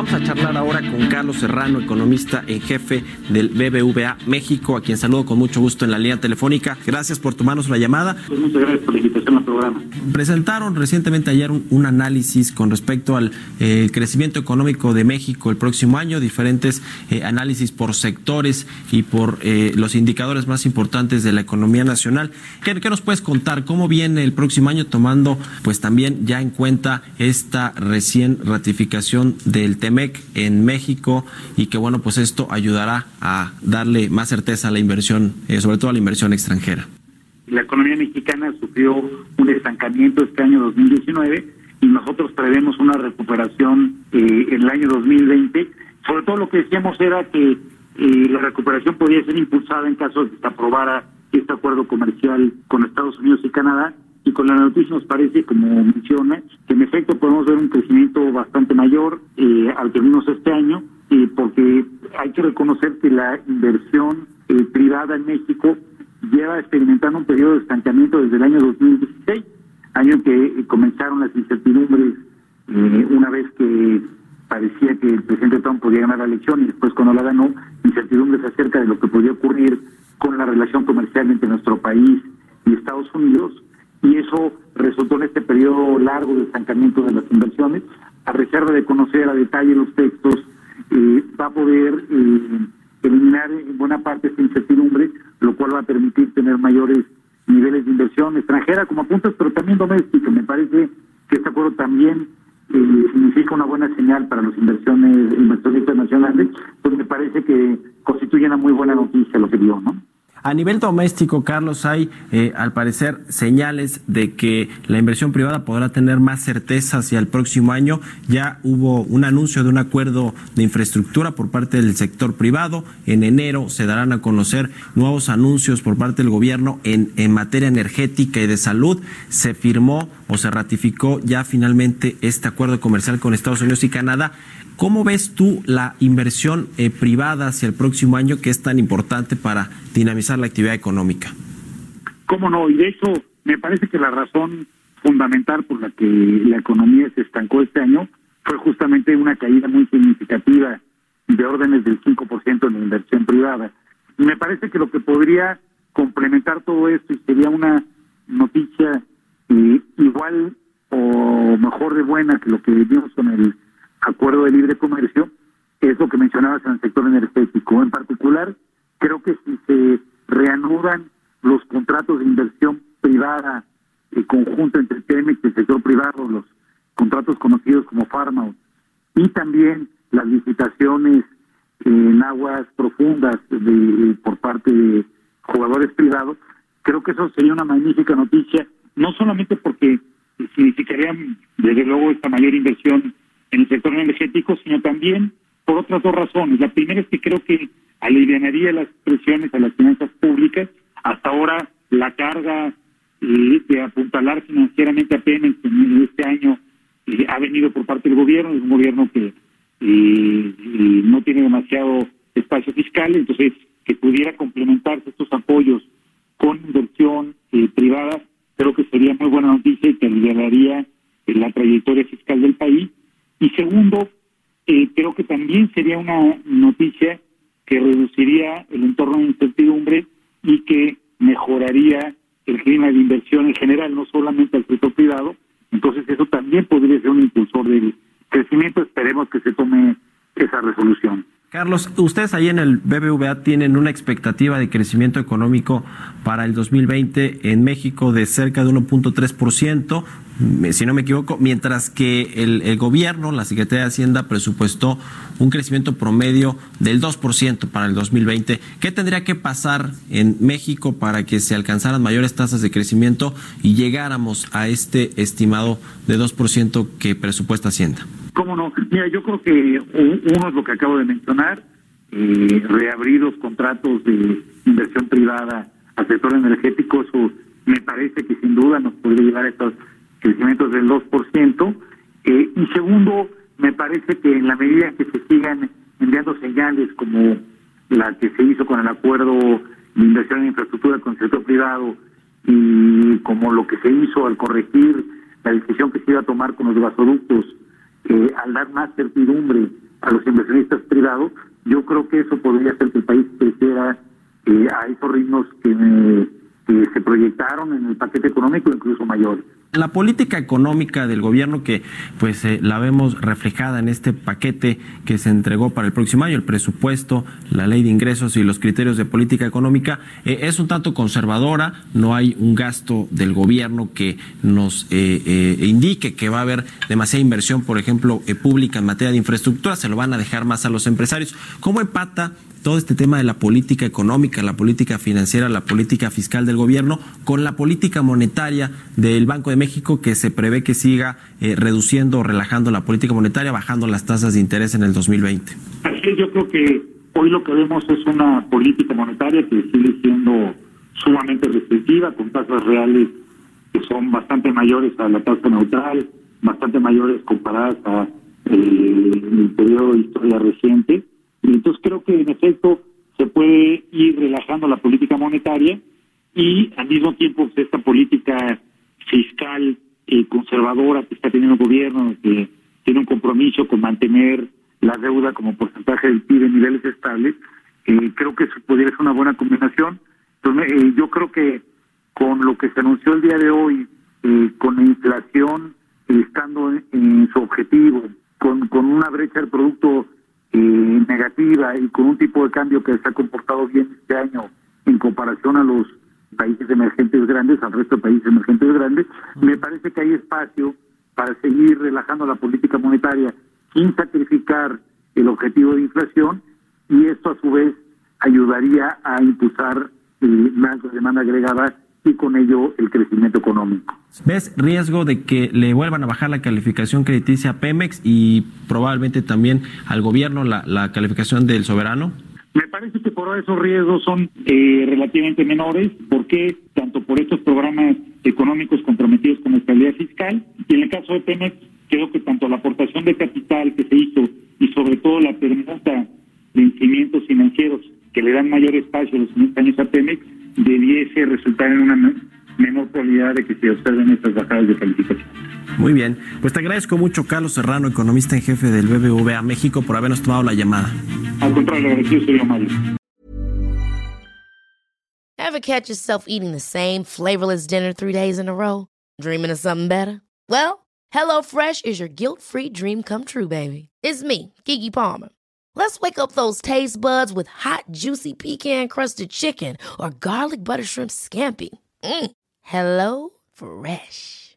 Vamos a charlar ahora con Carlos Serrano, economista en jefe del BBVA México, a quien saludo con mucho gusto en la línea telefónica. Gracias por tomarnos la llamada. Pues muchas gracias por la invitación al programa. Presentaron recientemente ayer un, un análisis con respecto al eh, crecimiento económico de México el próximo año, diferentes eh, análisis por sectores y por eh, los indicadores más importantes de la economía nacional. ¿Qué, ¿Qué, nos puedes contar? ¿Cómo viene el próximo año tomando pues también ya en cuenta esta recién ratificación del En México y que bueno pues esto ayudará a darle más certeza a la inversión, eh, sobre todo a la inversión extranjera? La economía mexicana sufrió un estancamiento este año 2019 y nosotros prevemos una recuperación eh, en el año 2020. Sobre todo lo que decíamos era que eh, la recuperación podía ser impulsada en caso de que se aprobara este acuerdo comercial con Estados Unidos y Canadá. Y con la noticia nos parece, como menciona, que en efecto podemos ver un crecimiento bastante mayor eh, al que vimos este año, eh, porque hay que reconocer que la inversión eh, privada en México lleva experimentando un periodo de estancamiento desde el año 2016, año en que comenzaron las incertidumbres una vez que parecía que el presidente Trump podía ganar la elección y después cuando la ganó, incertidumbres acerca de lo que podía ocurrir con la relación comercial entre nuestro país y Estados Unidos, y eso resultó en este periodo largo de estancamiento de las inversiones. A reserva de conocer a detalle los textos, eh, va a poder eh, eliminar en buena parte esta incertidumbre, lo cual va a permitir tener mayores niveles de inversión extranjera como apuntas, pero también doméstica. Me parece que este acuerdo también eh, significa una buena señal para las inversiones, inversiones internacionales, pues me parece que constituye una muy buena noticia lo que dio, ¿no? A nivel doméstico, Carlos, hay eh, al parecer señales de que la inversión privada podrá tener más certeza hacia el próximo año. Ya hubo un anuncio de un acuerdo de infraestructura por parte del sector privado. En enero se darán a conocer nuevos anuncios por parte del gobierno en, en materia energética y de salud. Se firmó o se ratificó ya finalmente este acuerdo comercial con Estados Unidos y Canadá. ¿Cómo ves tú la inversión eh, privada hacia el próximo año que es tan importante para dinamizar la actividad económica? ¿Cómo no? Y de hecho, me parece que la razón fundamental por la que la economía se estancó este año fue justamente una caída muy significativa de órdenes del 5% en la inversión privada. Y me parece que lo que podría complementar todo esto y sería una noticia eh, igual o mejor de buena que lo que vimos con el acuerdo de libre comercio, es lo que mencionabas en el sector energético. En particular, creo que si se reanudan los contratos de inversión privada eh, conjunto entre Temex y el sector privado, los contratos conocidos como Pharma, y también las licitaciones en aguas profundas de, por parte de jugadores privados, creo que eso sería una magnífica noticia, no solamente porque significaría desde luego esta mayor inversión en el sector energético, sino también por otras dos razones. La primera es que creo que aliviaría las presiones a las finanzas públicas. Hasta ahora la carga eh, de apuntalar financieramente a Pemex en este año eh, ha venido por parte del gobierno, es un gobierno que eh, no tiene demasiado espacio fiscal, entonces que pudiera complementarse estos apoyos con inversión privada, creo que sería muy buena noticia y que aliviaría la trayectoria fiscal del país y segundo, creo que también sería una noticia que reduciría el entorno de incertidumbre y que mejoraría el clima de inversión en general, no solamente al sector privado. Entonces eso también podría ser un impulsor del crecimiento. Esperemos que se tome esa resolución. Carlos, ustedes ahí en el BBVA tienen una expectativa de crecimiento económico para el 2020 en México de cerca de 1.3%, si no me equivoco, mientras que el, el gobierno, la Secretaría de Hacienda, presupuestó un crecimiento promedio del 2% para el 2020. ¿Qué tendría que pasar en México para que se alcanzaran mayores tasas de crecimiento y llegáramos a este estimado de 2% que presupuesta Hacienda? ¿Cómo no? Mira, yo creo que uno es lo que acabo de mencionar, eh, reabrir los contratos de inversión privada al sector energético, eso me parece que sin duda nos podría llevar a estos crecimientos del 2%. Eh, y segundo, me parece que en la medida que se sigan enviando señales como la que se hizo con el acuerdo de inversión en infraestructura con el sector privado y como lo que se hizo al corregir la decisión que se iba a tomar con los gasoductos, eh, al dar más certidumbre a los inversionistas privados, yo creo que eso podría hacer que el país creciera eh, a esos ritmos que, que se proyectaron en el paquete económico, incluso mayores. La política económica del gobierno que pues eh, la vemos reflejada en este paquete que se entregó para el próximo año, el presupuesto, la ley de ingresos y los criterios de política económica, eh, es un tanto conservadora, no hay un gasto del gobierno que nos eh, indique que va a haber demasiada inversión, por ejemplo, pública en materia de infraestructura, se lo van a dejar más a los empresarios. ¿Cómo empata todo este tema de la política económica, la política financiera, la política fiscal del gobierno, con la política monetaria del Banco de México que se prevé que siga eh, reduciendo o relajando la política monetaria, bajando las tasas de interés en el 2020. Así yo creo que hoy lo que vemos es una política monetaria que sigue siendo sumamente restrictiva, con tasas reales que son bastante mayores a la tasa neutral, bastante mayores comparadas a eh, el periodo de historia reciente entonces creo que en efecto se puede ir relajando la política monetaria y al mismo tiempo esta política fiscal eh, conservadora que está teniendo el gobierno, que tiene un compromiso con mantener la deuda como porcentaje del PIB en niveles estables, eh, creo que eso podría ser una buena combinación. Entonces, eh, yo creo que con lo que se anunció el día de hoy, con la inflación estando en, su objetivo, con, con una brecha del producto eh, negativa y con un tipo de cambio que se ha comportado bien este año en comparación a los países emergentes grandes, al resto de países emergentes grandes, me parece que hay espacio para seguir relajando la política monetaria sin sacrificar el objetivo de inflación y esto a su vez ayudaría a impulsar eh, más demanda agregada y con ello el crecimiento económico. ¿Ves riesgo de que le vuelvan a bajar la calificación crediticia a Pemex y probablemente también al gobierno la, la calificación del soberano? Me parece que por esos riesgos son eh, relativamente menores, porque tanto por estos programas económicos comprometidos con la estabilidad fiscal, y en el caso de Pemex, creo que tanto la aportación de capital que se hizo y sobre todo la permuta de instrumentos financieros que le dan mayor espacio a los años a Pemex, debiese resultar en una menor probabilidad de que se observen estas bajadas de calificación. Muy bien, pues te agradezco mucho Carlos Serrano, economista en jefe del BBVA México, por habernos tomado la llamada. Al contrario, agradecido soy Mario. Ever catch yourself eating the same flavorless dinner three days in a row? Dreaming of something better? Well, HelloFresh is your guilt-free dream come true, baby. It's me, Kiki Palmer. Let's wake up those taste buds with hot, juicy pecan crusted chicken or garlic butter shrimp scampi. Mm. Hello Fresh.